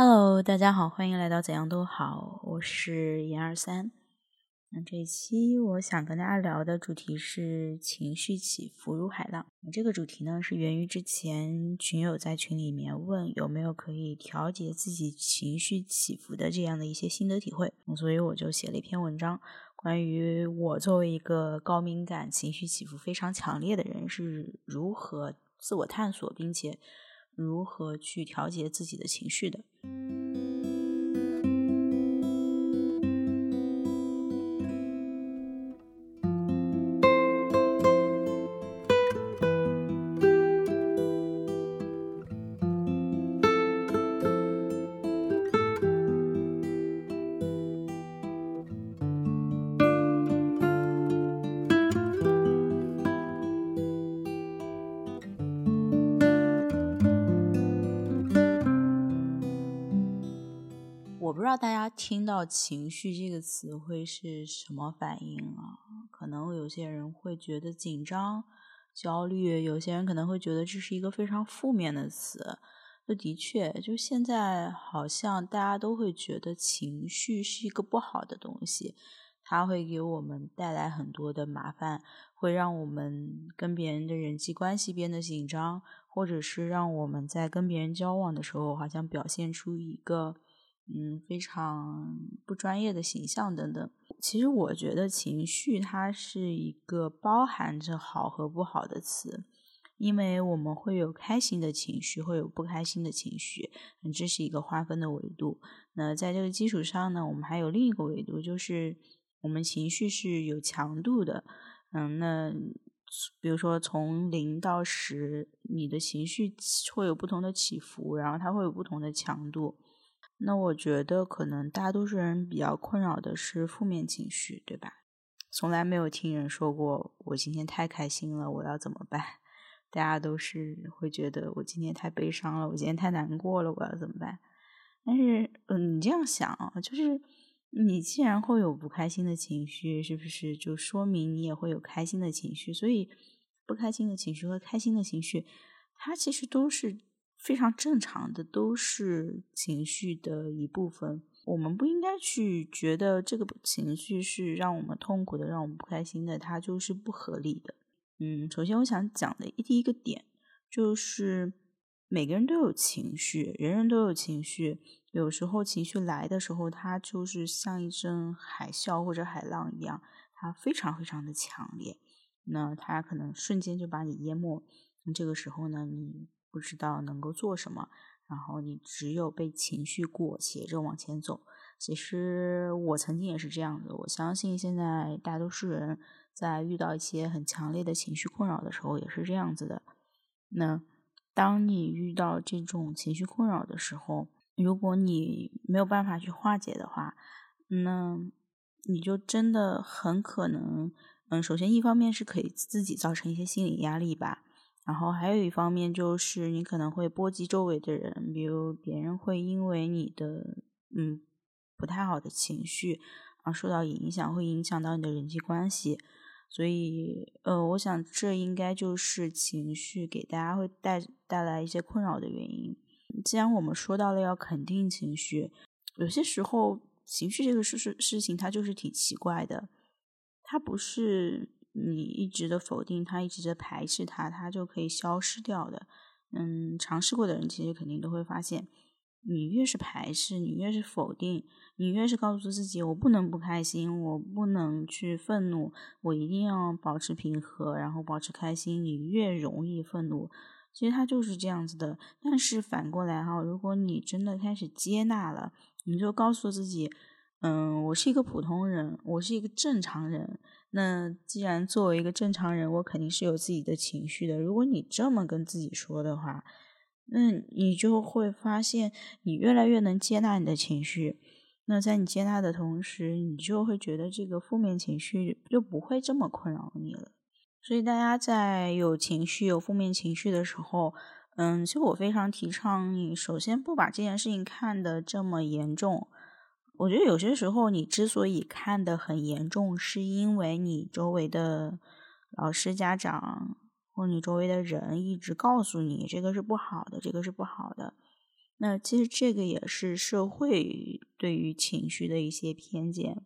Hello，大家好，欢迎来到怎样都好，我是严二三。那这一期我想跟大家聊的主题是情绪起伏如海浪。这个主题呢是源于之前群友在群里面问有没有可以调节自己情绪起伏的这样的一些心得体会，所以我就写了一篇文章，关于我作为一个高敏感、情绪起伏非常强烈的人是如何自我探索，并且。如何去调节自己的情绪的？听到“情绪”这个词会是什么反应啊？可能有些人会觉得紧张、焦虑，有些人可能会觉得这是一个非常负面的词。那的确，就现在好像大家都会觉得情绪是一个不好的东西，它会给我们带来很多的麻烦，会让我们跟别人的人际关系变得紧张，或者是让我们在跟别人交往的时候，好像表现出一个。嗯，非常不专业的形象等等。其实我觉得情绪它是一个包含着好和不好的词，因为我们会有开心的情绪，会有不开心的情绪，这是一个划分的维度。那在这个基础上呢，我们还有另一个维度，就是我们情绪是有强度的。嗯，那比如说从零到十，你的情绪会有不同的起伏，然后它会有不同的强度。那我觉得可能大多数人比较困扰的是负面情绪，对吧？从来没有听人说过我今天太开心了，我要怎么办？大家都是会觉得我今天太悲伤了，我今天太难过了，我要怎么办？但是，嗯，你这样想啊，就是你既然会有不开心的情绪，是不是就说明你也会有开心的情绪？所以，不开心的情绪和开心的情绪，它其实都是。非常正常的，都是情绪的一部分。我们不应该去觉得这个情绪是让我们痛苦的，让我们不开心的，它就是不合理的。嗯，首先我想讲的第一个点就是，每个人都有情绪，人人都有情绪。有时候情绪来的时候，它就是像一阵海啸或者海浪一样，它非常非常的强烈。那它可能瞬间就把你淹没。那这个时候呢，你。不知道能够做什么，然后你只有被情绪裹挟着往前走。其实我曾经也是这样子，我相信现在大多数人在遇到一些很强烈的情绪困扰的时候也是这样子的。那当你遇到这种情绪困扰的时候，如果你没有办法去化解的话，那你就真的很可能，嗯，首先一方面是可以自己造成一些心理压力吧。然后还有一方面就是，你可能会波及周围的人，比如别人会因为你的嗯不太好的情绪而受到影响，会影响到你的人际关系。所以，呃，我想这应该就是情绪给大家会带带来一些困扰的原因。既然我们说到了要肯定情绪，有些时候情绪这个事事事情它就是挺奇怪的，它不是。你一直的否定他，一直的排斥他，他就可以消失掉的。嗯，尝试过的人其实肯定都会发现，你越是排斥，你越是否定，你越是告诉自己我不能不开心，我不能去愤怒，我一定要保持平和，然后保持开心，你越容易愤怒。其实他就是这样子的。但是反过来哈，如果你真的开始接纳了，你就告诉自己。嗯，我是一个普通人，我是一个正常人。那既然作为一个正常人，我肯定是有自己的情绪的。如果你这么跟自己说的话，那你就会发现，你越来越能接纳你的情绪。那在你接纳的同时，你就会觉得这个负面情绪就不会这么困扰你了。所以，大家在有情绪、有负面情绪的时候，嗯，其实我非常提倡你，首先不把这件事情看得这么严重。我觉得有些时候，你之所以看得很严重，是因为你周围的老师、家长或你周围的人一直告诉你这个是不好的，这个是不好的。那其实这个也是社会对于情绪的一些偏见，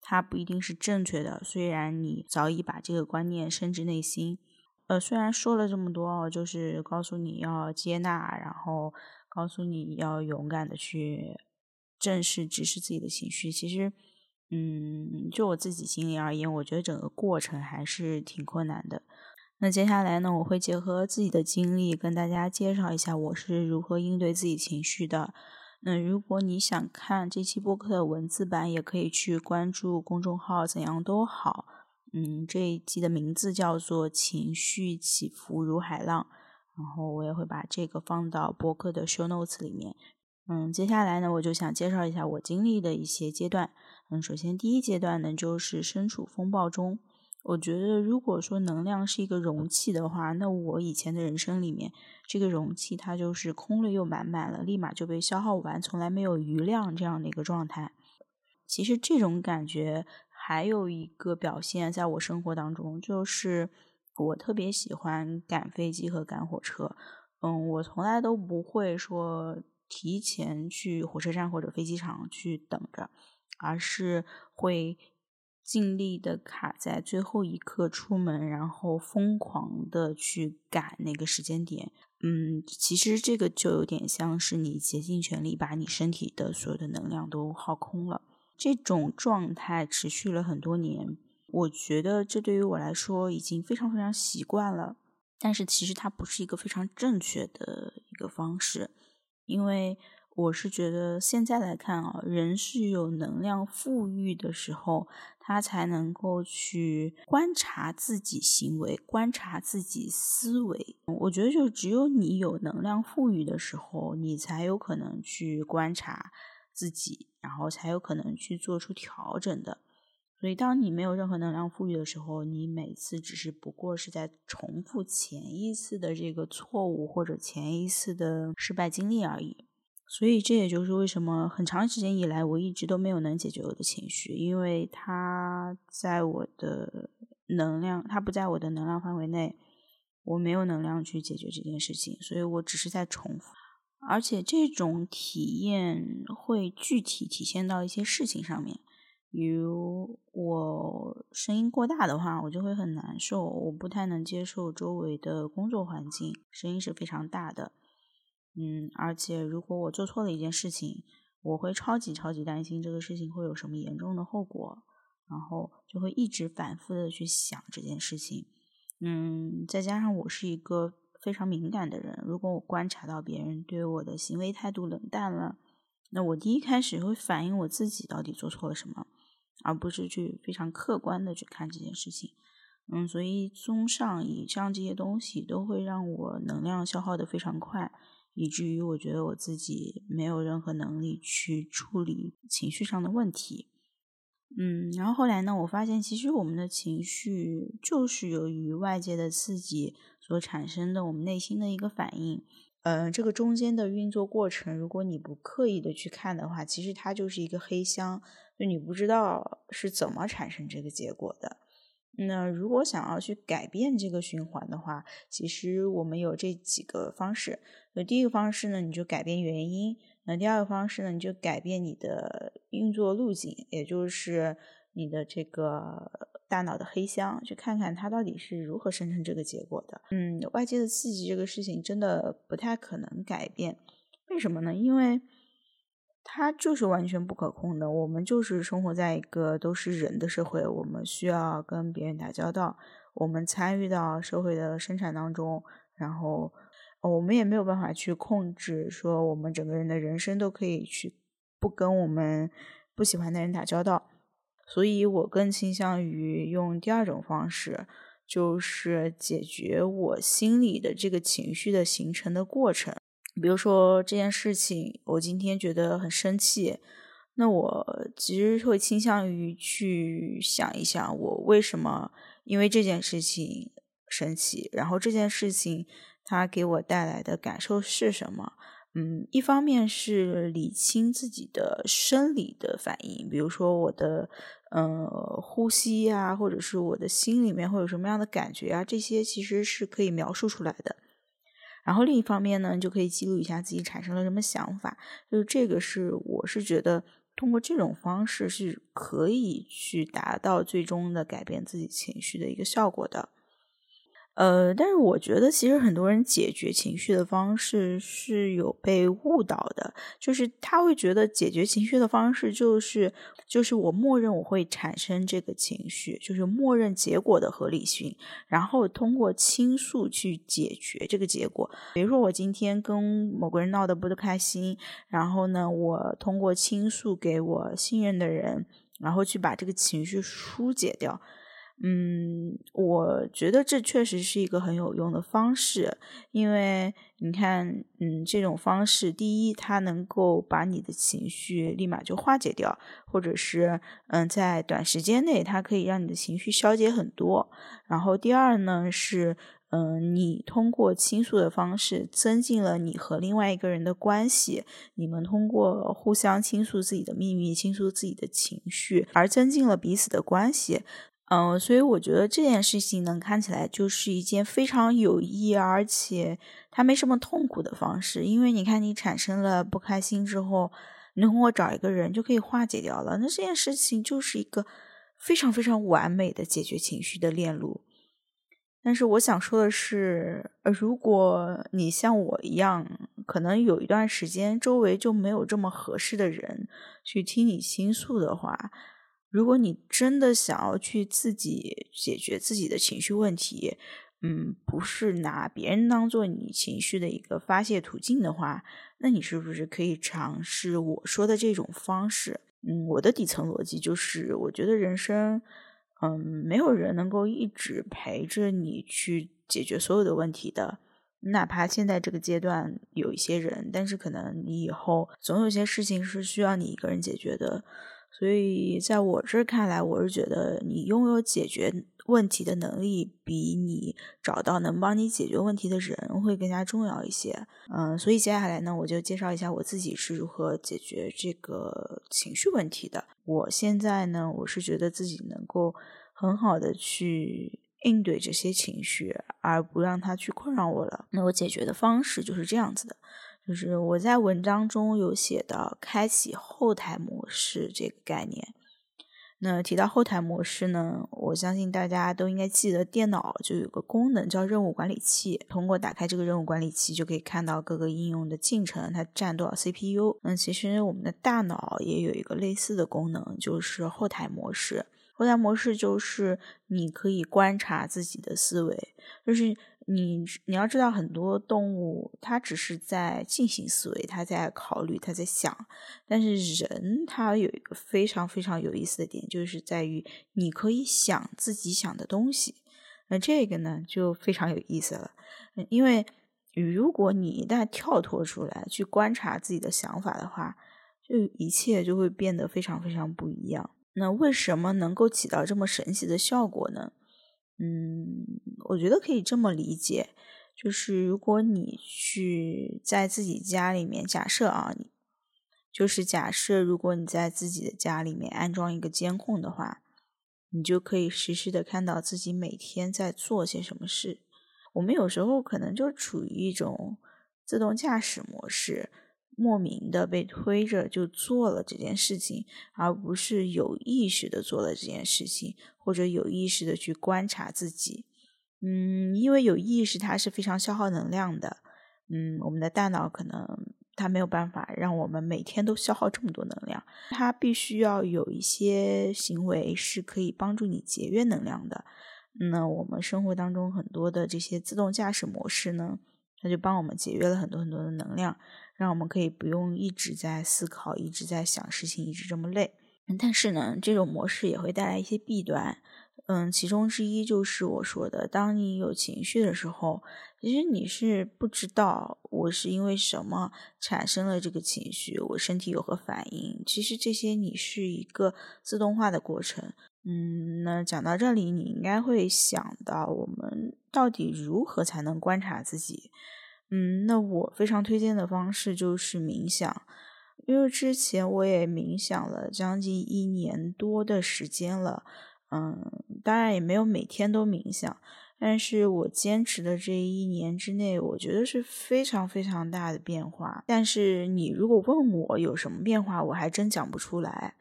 它不一定是正确的。虽然你早已把这个观念深植内心，呃，虽然说了这么多，就是告诉你要接纳，然后告诉你要勇敢的去正视、直视自己的情绪。其实，嗯，就我自己心里而言，我觉得整个过程还是挺困难的。那接下来呢，我会结合自己的经历跟大家介绍一下我是如何应对自己情绪的。那如果你想看这期播客的文字版，也可以去关注公众号“怎样都好”。嗯，这一期的名字叫做“情绪起伏如海浪”，然后我也会把这个放到播客的 show notes 里面。嗯，接下来呢，我就想介绍一下我经历的一些阶段。嗯，首先第一阶段呢，就是身处风暴中。我觉得，如果说能量是一个容器的话，那我以前的人生里面，这个容器它就是空了又满满了，立马就被消耗完，从来没有余量这样的一个状态。其实这种感觉还有一个表现，在我生活当中，就是我特别喜欢赶飞机和赶火车。嗯，我从来都不会说提前去火车站或者飞机场去等着，而是会。尽力的卡在最后一刻出门，然后疯狂的去赶那个时间点。嗯，其实这个就有点像是你竭尽全力把你身体的所有的能量都耗空了。这种状态持续了很多年，我觉得这对于我来说已经非常非常习惯了。但是其实它不是一个非常正确的一个方式，因为。我是觉得现在来看啊，人是有能量富裕的时候，他才能够去观察自己行为，观察自己思维。我觉得就只有你有能量富裕的时候，你才有可能去观察自己，然后才有可能去做出调整的。所以，当你没有任何能量富裕的时候，你每次只是不过是在重复前一次的这个错误或者前一次的失败经历而已。所以这也就是为什么很长时间以来我一直都没有能解决我的情绪，因为它在我的能量，它不在我的能量范围内，我没有能量去解决这件事情，所以我只是在重复，而且这种体验会具体体现到一些事情上面，比如我声音过大的话，我就会很难受，我不太能接受周围的工作环境声音是非常大的。嗯，而且如果我做错了一件事情，我会超级超级担心这个事情会有什么严重的后果，然后就会一直反复的去想这件事情。嗯，再加上我是一个非常敏感的人，如果我观察到别人对我的行为态度冷淡了，那我第一开始会反映我自己到底做错了什么，而不是去非常客观的去看这件事情。嗯，所以综上以上这些东西都会让我能量消耗的非常快。以至于我觉得我自己没有任何能力去处理情绪上的问题，嗯，然后后来呢，我发现其实我们的情绪就是由于外界的刺激所产生的，我们内心的一个反应，呃，这个中间的运作过程，如果你不刻意的去看的话，其实它就是一个黑箱，就你不知道是怎么产生这个结果的。那如果想要去改变这个循环的话，其实我们有这几个方式。那第一个方式呢，你就改变原因；那第二个方式呢，你就改变你的运作路径，也就是你的这个大脑的黑箱，去看看它到底是如何生成这个结果的。嗯，外界的刺激这个事情真的不太可能改变，为什么呢？因为它就是完全不可控的。我们就是生活在一个都是人的社会，我们需要跟别人打交道，我们参与到社会的生产当中，然后我们也没有办法去控制，说我们整个人的人生都可以去不跟我们不喜欢的人打交道。所以我更倾向于用第二种方式，就是解决我心里的这个情绪的形成的过程。比如说这件事情，我今天觉得很生气，那我其实会倾向于去想一想，我为什么因为这件事情生气，然后这件事情它给我带来的感受是什么？嗯，一方面是理清自己的生理的反应，比如说我的呃呼吸呀，或者是我的心里面会有什么样的感觉啊，这些其实是可以描述出来的。然后另一方面呢，就可以记录一下自己产生了什么想法。就是这个是我是觉得通过这种方式是可以去达到最终的改变自己情绪的一个效果的。呃，但是我觉得其实很多人解决情绪的方式是有被误导的，就是他会觉得解决情绪的方式就是就是我默认我会产生这个情绪，就是默认结果的合理性，然后通过倾诉去解决这个结果。比如说我今天跟某个人闹得不开心，然后呢，我通过倾诉给我信任的人，然后去把这个情绪疏解掉。嗯，我觉得这确实是一个很有用的方式，因为你看，嗯，这种方式，第一，它能够把你的情绪立马就化解掉，或者是，嗯，在短时间内，它可以让你的情绪消解很多。然后第二呢，是，嗯，你通过倾诉的方式，增进了你和另外一个人的关系，你们通过互相倾诉自己的秘密，倾诉自己的情绪，而增进了彼此的关系。嗯，所以我觉得这件事情能，看起来就是一件非常有益，而且它没什么痛苦的方式。因为你看，你产生了不开心之后，你通过找一个人就可以化解掉了。那这件事情就是一个非常非常完美的解决情绪的链路。但是我想说的是，呃如果你像我一样，可能有一段时间周围就没有这么合适的人去听你倾诉的话。如果你真的想要去自己解决自己的情绪问题，嗯，不是拿别人当做你情绪的一个发泄途径的话，那你是不是可以尝试我说的这种方式？嗯，我的底层逻辑就是，我觉得人生，嗯，没有人能够一直陪着你去解决所有的问题的，哪怕现在这个阶段有一些人，但是可能你以后总有些事情是需要你一个人解决的。所以，在我这儿看来，我是觉得你拥有解决问题的能力，比你找到能帮你解决问题的人会更加重要一些。嗯，所以接下来呢，我就介绍一下我自己是如何解决这个情绪问题的。我现在呢，我是觉得自己能够很好的去应对这些情绪，而不让它去困扰我了。那我解决的方式就是这样子的。就是我在文章中有写到开启后台模式这个概念。那提到后台模式呢，我相信大家都应该记得，电脑就有个功能叫任务管理器。通过打开这个任务管理器，就可以看到各个应用的进程，它占多少 CPU。那其实我们的大脑也有一个类似的功能，就是后台模式。后台模式就是你可以观察自己的思维，就是。你你要知道，很多动物它只是在进行思维，它在考虑，它在想。但是人他有一个非常非常有意思的点，就是在于你可以想自己想的东西。那这个呢就非常有意思了，因为如果你一旦跳脱出来去观察自己的想法的话，就一切就会变得非常非常不一样。那为什么能够起到这么神奇的效果呢？嗯，我觉得可以这么理解，就是如果你去在自己家里面，假设啊，你就是假设，如果你在自己的家里面安装一个监控的话，你就可以实时的看到自己每天在做些什么事。我们有时候可能就处于一种自动驾驶模式。莫名的被推着就做了这件事情，而不是有意识的做了这件事情，或者有意识的去观察自己。嗯，因为有意识它是非常消耗能量的。嗯，我们的大脑可能它没有办法让我们每天都消耗这么多能量，它必须要有一些行为是可以帮助你节约能量的。那我们生活当中很多的这些自动驾驶模式呢，它就帮我们节约了很多很多的能量。让我们可以不用一直在思考，一直在想事情，一直这么累。但是呢，这种模式也会带来一些弊端。嗯，其中之一就是我说的，当你有情绪的时候，其实你是不知道我是因为什么产生了这个情绪，我身体有何反应。其实这些你是一个自动化的过程。嗯，那讲到这里，你应该会想到，我们到底如何才能观察自己？嗯，那我非常推荐的方式就是冥想，因为之前我也冥想了将近一年多的时间了。嗯，当然也没有每天都冥想，但是我坚持的这一年之内，我觉得是非常非常大的变化。但是你如果问我有什么变化，我还真讲不出来，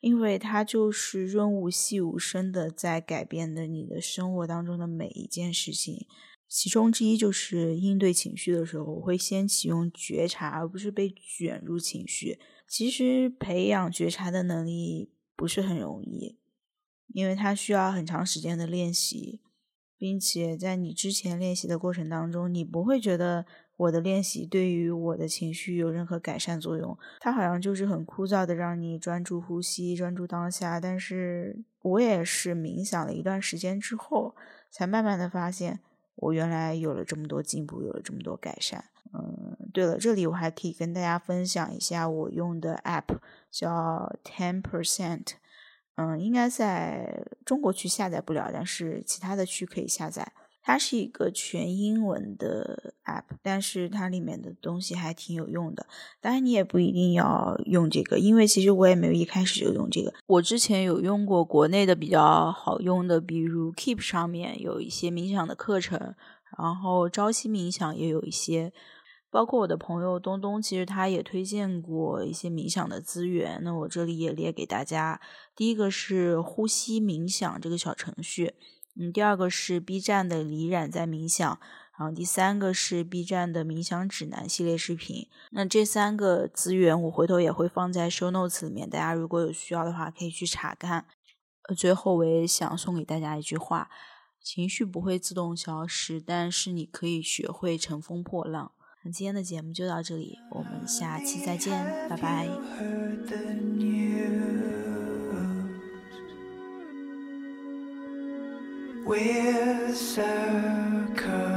因为它就是润物细无声的在改变的你的生活当中的每一件事情。其中之一就是应对情绪的时候，我会先启用觉察，而不是被卷入情绪。其实培养觉察的能力不是很容易，因为它需要很长时间的练习。并且在你之前练习的过程当中，你不会觉得我的练习对于我的情绪有任何改善作用。它好像就是很枯燥的，让你专注呼吸、专注当下。但是我也是冥想了一段时间之后，才慢慢的发现，我原来有了这么多进步，有了这么多改善。嗯，对了，这里我还可以跟大家分享一下我用的 App，叫 Ten Percent。嗯，应该在中国区下载不了，但是其他的区可以下载。它是一个全英文的 app，但是它里面的东西还挺有用的。当然，你也不一定要用这个，因为其实我也没有一开始就用这个。我之前有用过国内的比较好用的，比如 Keep 上面有一些冥想的课程，然后朝夕冥想也有一些。包括我的朋友东东，其实他也推荐过一些冥想的资源，那我这里也列给大家。第一个是呼吸冥想这个小程序，嗯，第二个是 B 站的李冉在冥想，然后第三个是 B 站的冥想指南系列视频。那这三个资源我回头也会放在 show notes 里面，大家如果有需要的话可以去查看。呃，最后我也想送给大家一句话：情绪不会自动消失，但是你可以学会乘风破浪。那今天的节目就到这里，我们下期再见，拜拜。We're circles